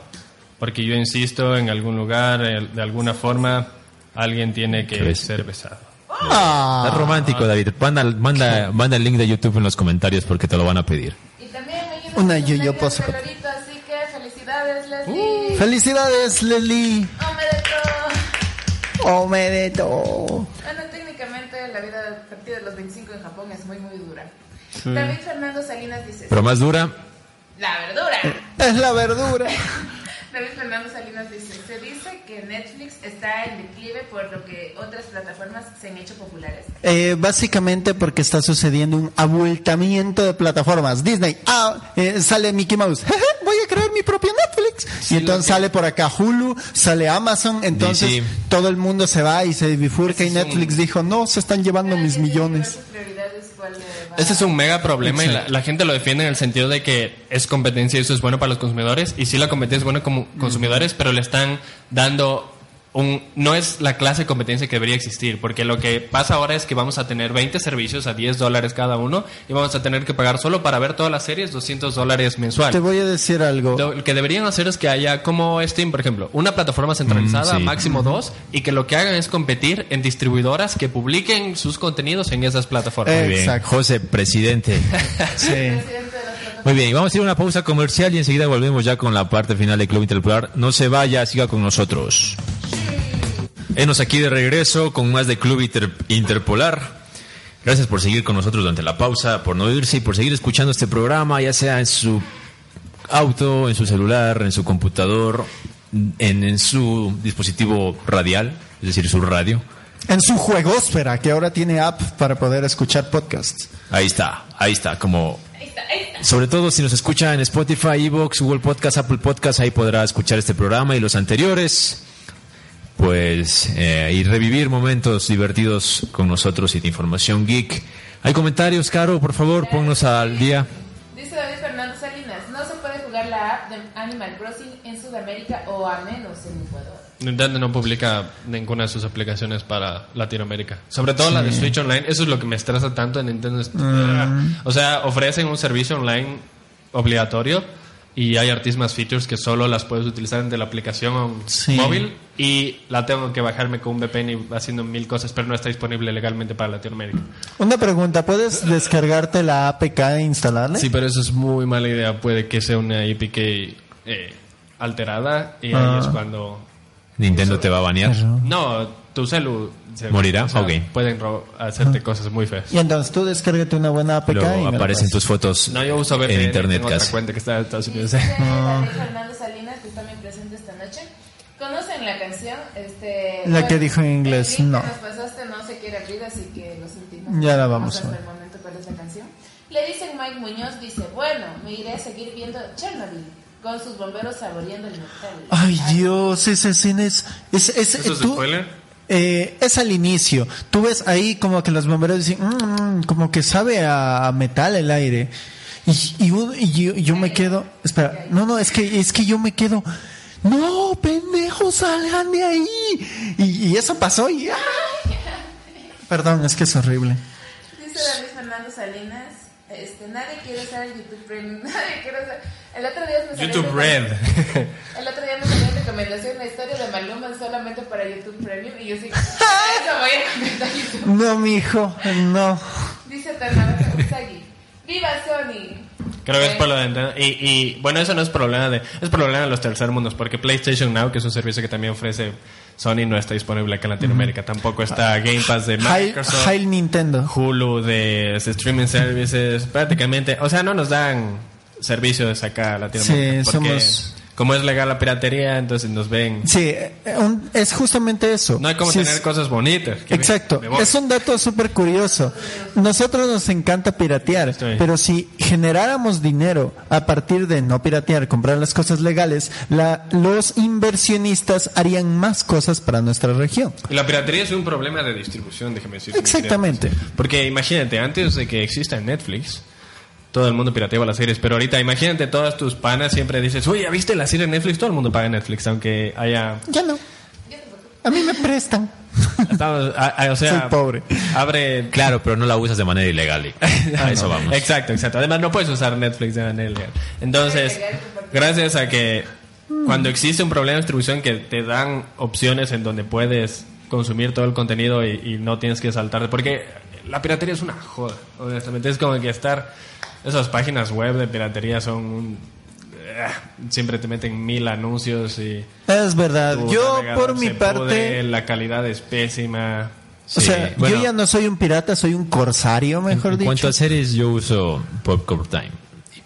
porque yo insisto en algún lugar, eh, de alguna forma, alguien tiene que ser besado. Ah. Es romántico, David. Manda, manda, manda el link de YouTube en los comentarios porque te lo van a pedir. Y también me ayuda Una pose. de Lorito, así que felicidades, Leslie. Felicidades, Leslie. Omedeto. Omedeto. Bueno, técnicamente la vida a partir de los 25 en Japón es muy, muy dura. David Fernando Salinas dice, Pero más dura, la verdura. Es la verdura. David Fernando Salinas dice, se dice que Netflix está en declive por lo que otras plataformas se han hecho populares. Eh, básicamente porque está sucediendo un abultamiento de plataformas. Disney, ah, eh, sale Mickey Mouse, voy a crear mi propio Netflix. y entonces sale por acá Hulu, sale Amazon, entonces DC. todo el mundo se va y se bifurca y Netflix dijo, no, se están llevando mis millones. Sus prioridades, ¿cuál le va? Ese es un mega problema y la, la gente lo defiende en el sentido de que es competencia y eso es bueno para los consumidores. Y sí, la competencia es buena como consumidores, pero le están dando un. No es la clase de competencia que debería existir, porque lo que pasa ahora es que vamos a tener 20 servicios a 10 dólares cada uno y vamos a tener que pagar solo para ver todas las series 200 dólares mensual. Te voy a decir algo. Lo que deberían hacer es que haya como Steam, por ejemplo, una plataforma centralizada, Mm, sí. máximo dos, y que lo que hagan es competir en distribuidoras que publiquen sus contenidos en esas plataformas. Muy bien. Exacto. José, presidente. Sí. De. Muy bien, vamos a ir a una pausa comercial y enseguida volvemos ya con la parte final del Club Interpolar. No se vaya, siga con nosotros. Enos aquí de regreso con más de Club Inter- Interpolar. Gracias por seguir con nosotros durante la pausa, por no irse y por seguir escuchando este programa, ya sea en su auto, en su celular, en su computador, en, en su dispositivo radial, es decir, su radio. En su juegosfera, que ahora tiene app para poder escuchar podcasts. Ahí está, ahí está, como Ahí está, ahí está. Sobre todo si nos escucha en Spotify, Evox, Google Podcast, Apple Podcast, ahí podrá escuchar este programa y los anteriores. Pues, eh, y revivir momentos divertidos con nosotros y de información geek. ¿Hay comentarios, Caro? Por favor, ponnos al día. Dice David Fernando Salinas, no se puede jugar la app de Animal Crossing en Sudamérica o a menos en Ecuador. Nintendo no publica ninguna de sus aplicaciones para Latinoamérica. Sobre todo la de Switch Online. Eso es lo que me estresa tanto en Nintendo. es- O sea, ofrecen un servicio online obligatorio y hay artísimas features que solo las puedes utilizar de la aplicación Sí. móvil y la tengo que bajarme con un VPN y haciendo mil cosas, pero no está disponible legalmente para Latinoamérica. Una pregunta, ¿puedes descargarte la APK e instalarla? Sí, pero eso es muy mala idea. Puede que sea una IPK eh, alterada y ahí Ah. es cuando Nintendo te va a banear. No, tu celu se ¿Morirá? Ok. Pueden ro- hacerte cosas muy feas. Y entonces tú descárgate una buena APK y Luego la aparecen tus fotos No, yo uso VPN. en internet casi. cuenta que está en Estados Unidos. Dice David Fernando Salinas, que está también presente esta noche. ¿Conocen la canción? Este, La que dijo en inglés, no. que nos pasaste no se quiere abrir, así que lo sentimos. Ya la vamos a hasta ver. el momento cuál es la canción. Le dicen Mike Muñoz, dice, bueno, me iré a seguir viendo Chernobyl con sus bomberos saboreando el metal. Ay, Dios, esa escena es... es, es- ¿Eso es tú- spoiler? Eh, es al inicio. Tú ves ahí como que los bomberos dicen, "Mm, como que sabe a, a metal el aire. Y, y uno- y yo, yo me quedo, espera, no, no, es que, es que yo me quedo, no, pendejos, salgan de ahí. Y, y eso pasó y... ¡ah! Perdón, es que es horrible. Dice David Fernando Salinas, este, nadie quiere usar el YouTube Premium, nadie quiere usar... El otro día me salió YouTube Red. El otro día me salió recomendación, la historia de Maluma solamente para YouTube Premium y yo sí, eso voy a comentar YouTube. No, mi hijo, no. Dice Usagi, ¡Viva Sony! Creo que es por lo de Nintendo. Y, y bueno, eso no es problema de. Es problema de los tercermundos. Porque PlayStation Now, que es un servicio que también ofrece Sony, no está disponible acá en Latinoamérica. Tampoco está Game Pass de Microsoft. Hail Nintendo. Hulu de streaming services, prácticamente, o sea, no nos dan servicios acá a Latinoamérica. Sí, porque somos- como es legal la piratería, entonces nos ven. Sí, eh, un- es justamente eso. No hay como Sí, tener es- cosas bonitas. me- Exacto, me es un dato súper curioso. Nosotros nos encanta piratear, pero si generáramos dinero a partir de no piratear, comprar las cosas legales, la- los inversionistas harían más cosas para nuestra región. La piratería es un problema de distribución, déjeme decir. Exactamente. Porque imagínate, antes de que exista Netflix, todo el mundo pirateaba las series, pero ahorita imagínate todas tus panas siempre dices, oye, ¿ya viste la serie de Netflix? Todo el mundo paga Netflix, aunque haya... Ya no. A mí me prestan. Estamos- a- a- o sea, Soy pobre. Abre Claro, pero no la usas de manera ilegal. A eso vamos. Exacto, exacto. Además, no puedes usar Netflix de manera ilegal. Entonces, gracias a que cuando existe un problema de distribución que te dan opciones en donde puedes consumir todo el contenido y, y no tienes que saltarte, porque la piratería es una joda, honestamente. Es como que estar. Esas páginas web de piratería son un. eh, Siempre te meten mil anuncios y. Es verdad. Yo, por mi parte, pudre, la calidad es pésima. o sea, bueno, yo ya no soy un pirata, soy un corsario, mejor en dicho. cuanto a series, yo uso Popcorn Time.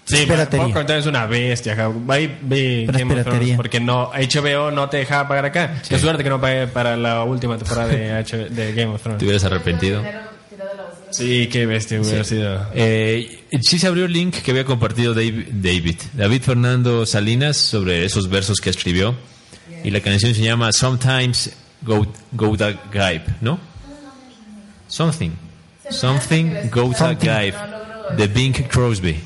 Sí, piratería. Popcorn es una bestia. ja. Ahí vi Pero es Game of Thrones piratería. porque no HBO no te dejaba pagar acá. Qué suerte que no pagué para la última temporada de, H- de Game of ¿Te Thrones. hubieras arrepentido? Dinero tirado a la basura. Sí, qué bestia hubiera sido. Eh, sí se abrió el link que había compartido David, David, David Fernando Salinas sobre esos versos que escribió. Y la canción se llama Sometimes Go, go the Gaib, ¿no? Something. Something Go the. Gaib. De Bing Crosby.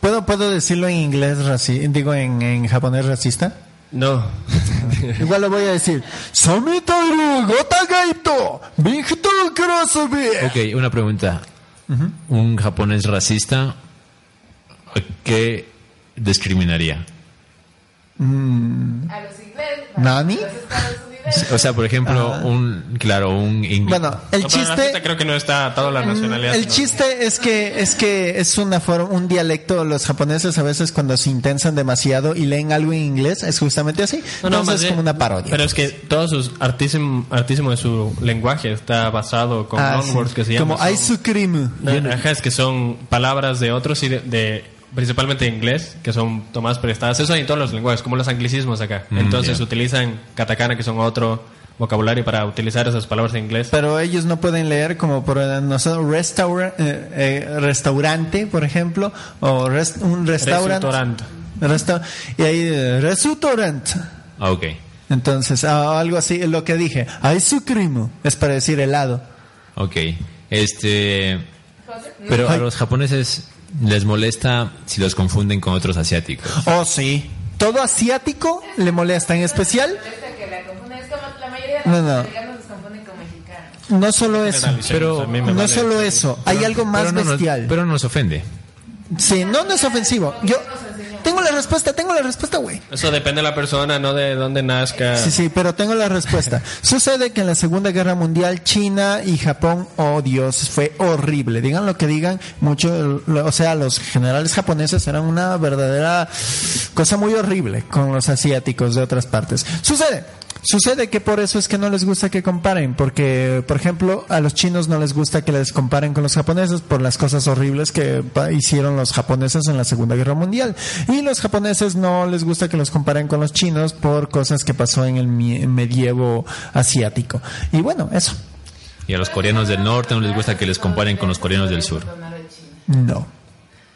¿Puedo, ¿Puedo decirlo en inglés, raci digo en, en japonés racista? No. Igual lo voy a decir. Ok, una pregunta. ¿Un japonés racista qué discriminaría? A los ingleses. ¿Nani? A los. O sea, por ejemplo, un, claro, un inglés. Bueno, el No, chiste... creo que no está atado a la nacionalidad. El ¿no? chiste es que es que es una forma, un dialecto. Los japoneses a veces cuando se intensan demasiado y leen algo en inglés es justamente así. No, no, Entonces más es bien- como una parodia. Pero es que todo su artísimo, artísimo de su lenguaje está basado con Ah, sí. que se llaman. como ice cream. No, ajá, es que son palabras de otros y de, de- principalmente de inglés que son tomadas prestadas. Eso hay en todos los lenguajes, como los anglicismos acá. Mm, Entonces ya. utilizan katakana, que son otro vocabulario para utilizar esas palabras en inglés. Pero ellos no pueden leer como por nosotros restaura- eh, eh, restaurante, por ejemplo, o res- un restaurante. Restaurante. Resta- y ahí eh, restaurant. Ah, ok. Entonces, ah, algo así, lo que dije. Ice cream es para decir helado. Ok. Este. Pero a los japoneses les molesta si los confunden con otros asiáticos. Oh, sí. Todo asiático le molesta, en especial Molesta que la confunden. Es como la mayoría de No, los no. americanos los confunden con mexicanos. no solo eso. Pero No solo eso, hay algo más pero no nos- bestial. pero no nos ofende. Sí, no, no es ofensivo. Yo tengo la respuesta, tengo la respuesta, güey. Eso depende de la persona, no de dónde nazca. Sí, sí, pero tengo la respuesta. Sucede que en la Segunda Guerra Mundial China y Japón, oh Dios, fue horrible. Digan lo que digan, mucho, o sea, los generales japoneses eran una verdadera cosa muy horrible con los asiáticos de otras partes. Sucede. Sucede que por eso es que no les gusta que comparen, porque, por ejemplo, a los chinos no les gusta que les comparen con los japoneses por las cosas horribles que hicieron los japoneses en la Segunda Guerra Mundial. Y los japoneses no les gusta que los comparen con los chinos por cosas que pasó en el medievo asiático. Y bueno, eso. Y a los coreanos del norte no les gusta que les comparen con los coreanos del sur. No.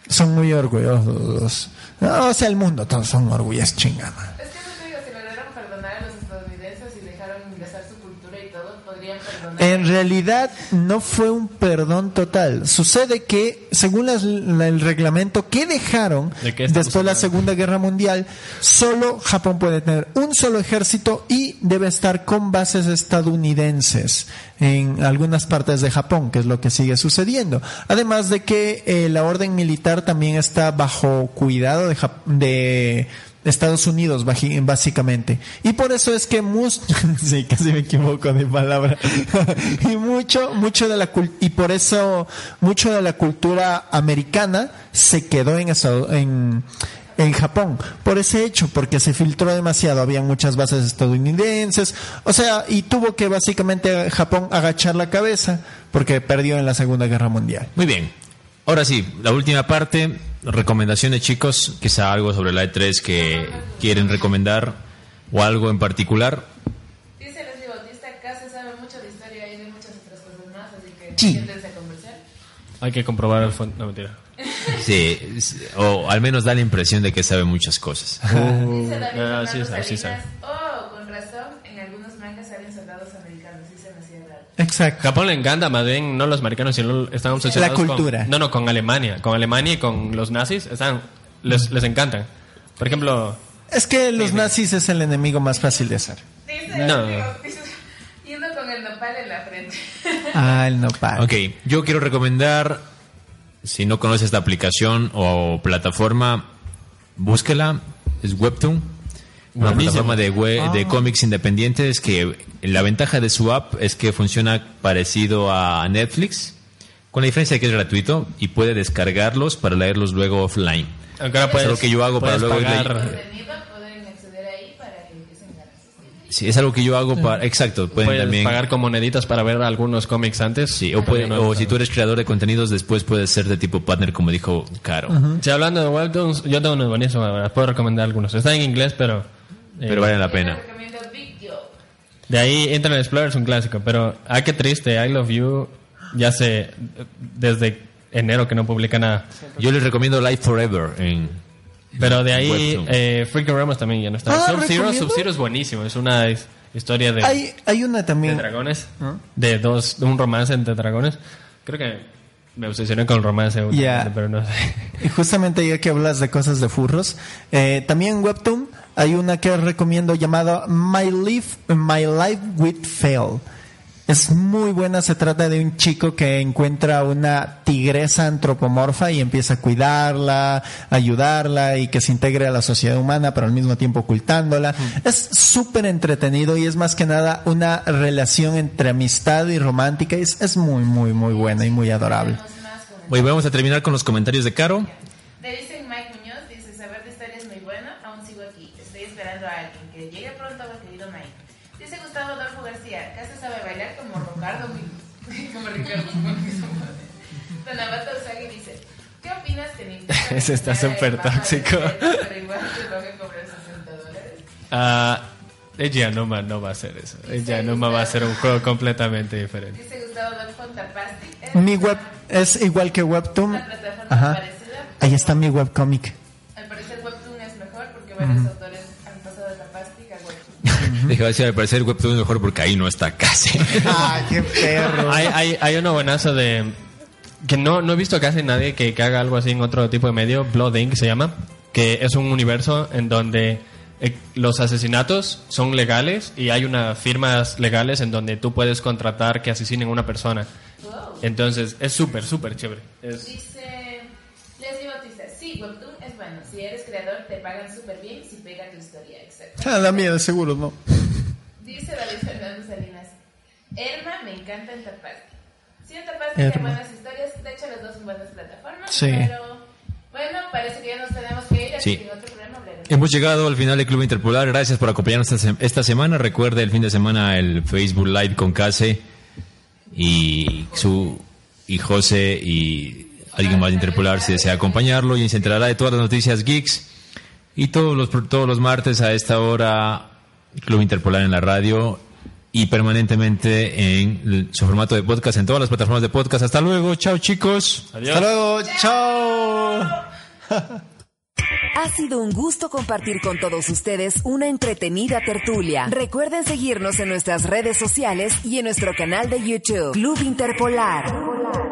Son muy orgullosos. O sea, el mundo, todos son orgullosos chingada. Es que no te digo, si lograron perdonar a los estadounidenses y dejaron ingresar su cultura y todo, podrían perdonar. En realidad no fue un perdón total. Sucede que, según las- la- el reglamento que dejaron ¿De qué estamos después de la? Segunda Guerra Mundial, solo Japón puede tener un solo ejército y debe estar con bases estadounidenses en algunas partes de Japón, que es lo que sigue sucediendo. Además de que eh, la orden militar también está bajo cuidado de, Jap- de Estados Unidos, básicamente. Y por eso es que mus sí, casi me equivoco de palabra. y mucho, mucho de la y por eso mucho de la cultura americana se quedó en en en Japón por ese hecho porque se filtró demasiado había muchas bases estadounidenses o sea y tuvo que básicamente Japón agachar la cabeza porque perdió en la Segunda Guerra Mundial Muy bien. Ahora sí, la última parte. Recomendaciones, chicos. Quizá algo sobre la E3 que quieren recomendar o algo en particular. Dice Leslie Bautista, acá se sabe mucho de historia y de muchas otras cosas más, así que Sí. siéntense a conversar. Hay que comprobar el fondo. No, mentira. Sí, o al menos da la impresión de que sabe muchas cosas. Dice David ah, sí sabe, sí oh, con razón, en algunos mangas salen soldados americanos, sí se me hacía raro. Exacto Japón le encanta, más bien no los americanos, sino están obsesionados La cultura. Con, no, no, con Alemania. Con Alemania y con los nazis están, les, les encantan. Por ejemplo, es que los nazis es el enemigo más fácil de hacer Dice, No. yendo con el nopal en la frente. ah el nopal Ok, yo quiero recomendar, si no conoces esta aplicación o plataforma, búsquela, es Webtoon, una Buenísimo. plataforma de, we- Ah. de cómics independientes que la ventaja de su app es que funciona parecido a Netflix, con la diferencia de que es gratuito y puede descargarlos para leerlos luego offline. aunque ahora puedes, lo que yo hago para luego ganar. Sí, es algo que yo hago para... Exacto, pueden Puedes también... pagar con moneditas para ver algunos cómics antes. Sí, o, puede- o si tú eres creador de contenidos, después puedes ser de tipo partner, como dijo Caro. Si hablando de webtoons, yo tengo unos buenísimos, la verdad, puedo recomendar algunos. Están en inglés, pero... eh, Pero valen la pena. De ahí Internet Explorer es un clásico, pero ah, qué triste, I Love You ya sé desde enero que no publica nada. Yo les recomiendo Life Forever en... Pero de ahí eh, Freaking Ramos también ya no está. Ah, Sub-Zero, ¿recomiendo? Sub-Zero es buenísimo, es una his- historia de, Hay, hay una de también. dragones, ¿Ah? de dos, de un romance entre dragones. Creo que me obsesioné con el romance, Ya. pero no sé. Y justamente ya que hablas de cosas de furros, eh, también Webtoon hay una que recomiendo llamada My Life, My Life with Fail. Es muy buena, se trata de un chico que encuentra una tigresa antropomorfa y empieza a cuidarla, ayudarla y que se integre a la sociedad humana, pero al mismo tiempo ocultándola. Es súper entretenido y es más que nada una relación entre amistad y romántica. y Es, es muy, muy, muy buena y muy adorable. Hoy vamos a terminar con los comentarios de Caro. Ricardo. Don Abato Usagi dice, ¿qué opinas que Nintendo... Ese está súper tóxico. Pero igual te van a cobrar 60 dólares. Ah, Yanuma no va a hacer eso. Yanuma va a ser un juego completamente diferente. Dice Gustavo Mi web es igual que Webtoon. Ajá. parecida. Ahí está mi webcomic. Al parecer Webtoon es mejor porque varios autores Tapasti a al parecer Webtoon es mejor porque ahí no está casi. ¡Ah, qué perro! Hay, hay, hay una buenazo de... Que no, no he visto casi nadie que, que haga algo así en otro tipo de medio. Blood Inc. se llama. Que es un universo en donde eh, los asesinatos son legales y hay unas firmas legales en donde tú puedes contratar que asesinen a una persona. Entonces es súper, súper chévere. Es- Dice sí, Webtoon es bueno. Si eres creador te pagan súper bien si pega tu historia, etc. Ah, da miedo, seguro, ¿no? Dice David Fernando Salinas, Erma me encanta en Tapasti. Sí, en Tapasti hay buenas historias. De hecho, las dos son buenas plataformas. Sí. Pero bueno, parece que ya nos tenemos que ir, así Sí. que en otro programa hablaremos. Hemos llegado al final del Club Interpolar. Gracias por acompañarnos esta, esta semana. Recuerde el fin de semana el Facebook Live con Case y su y José y alguien más de Interpolar si desea acompañarlo y se enterará de todas las noticias geeks y todos los todos los martes a esta hora Club Interpolar en la radio y permanentemente en su formato de podcast en todas las plataformas de podcast. Hasta luego, chao chicos. Hasta luego, chao. Ha sido un gusto compartir con todos ustedes una entretenida tertulia. Recuerden seguirnos en nuestras redes sociales y en nuestro canal de YouTube, Club Interpolar.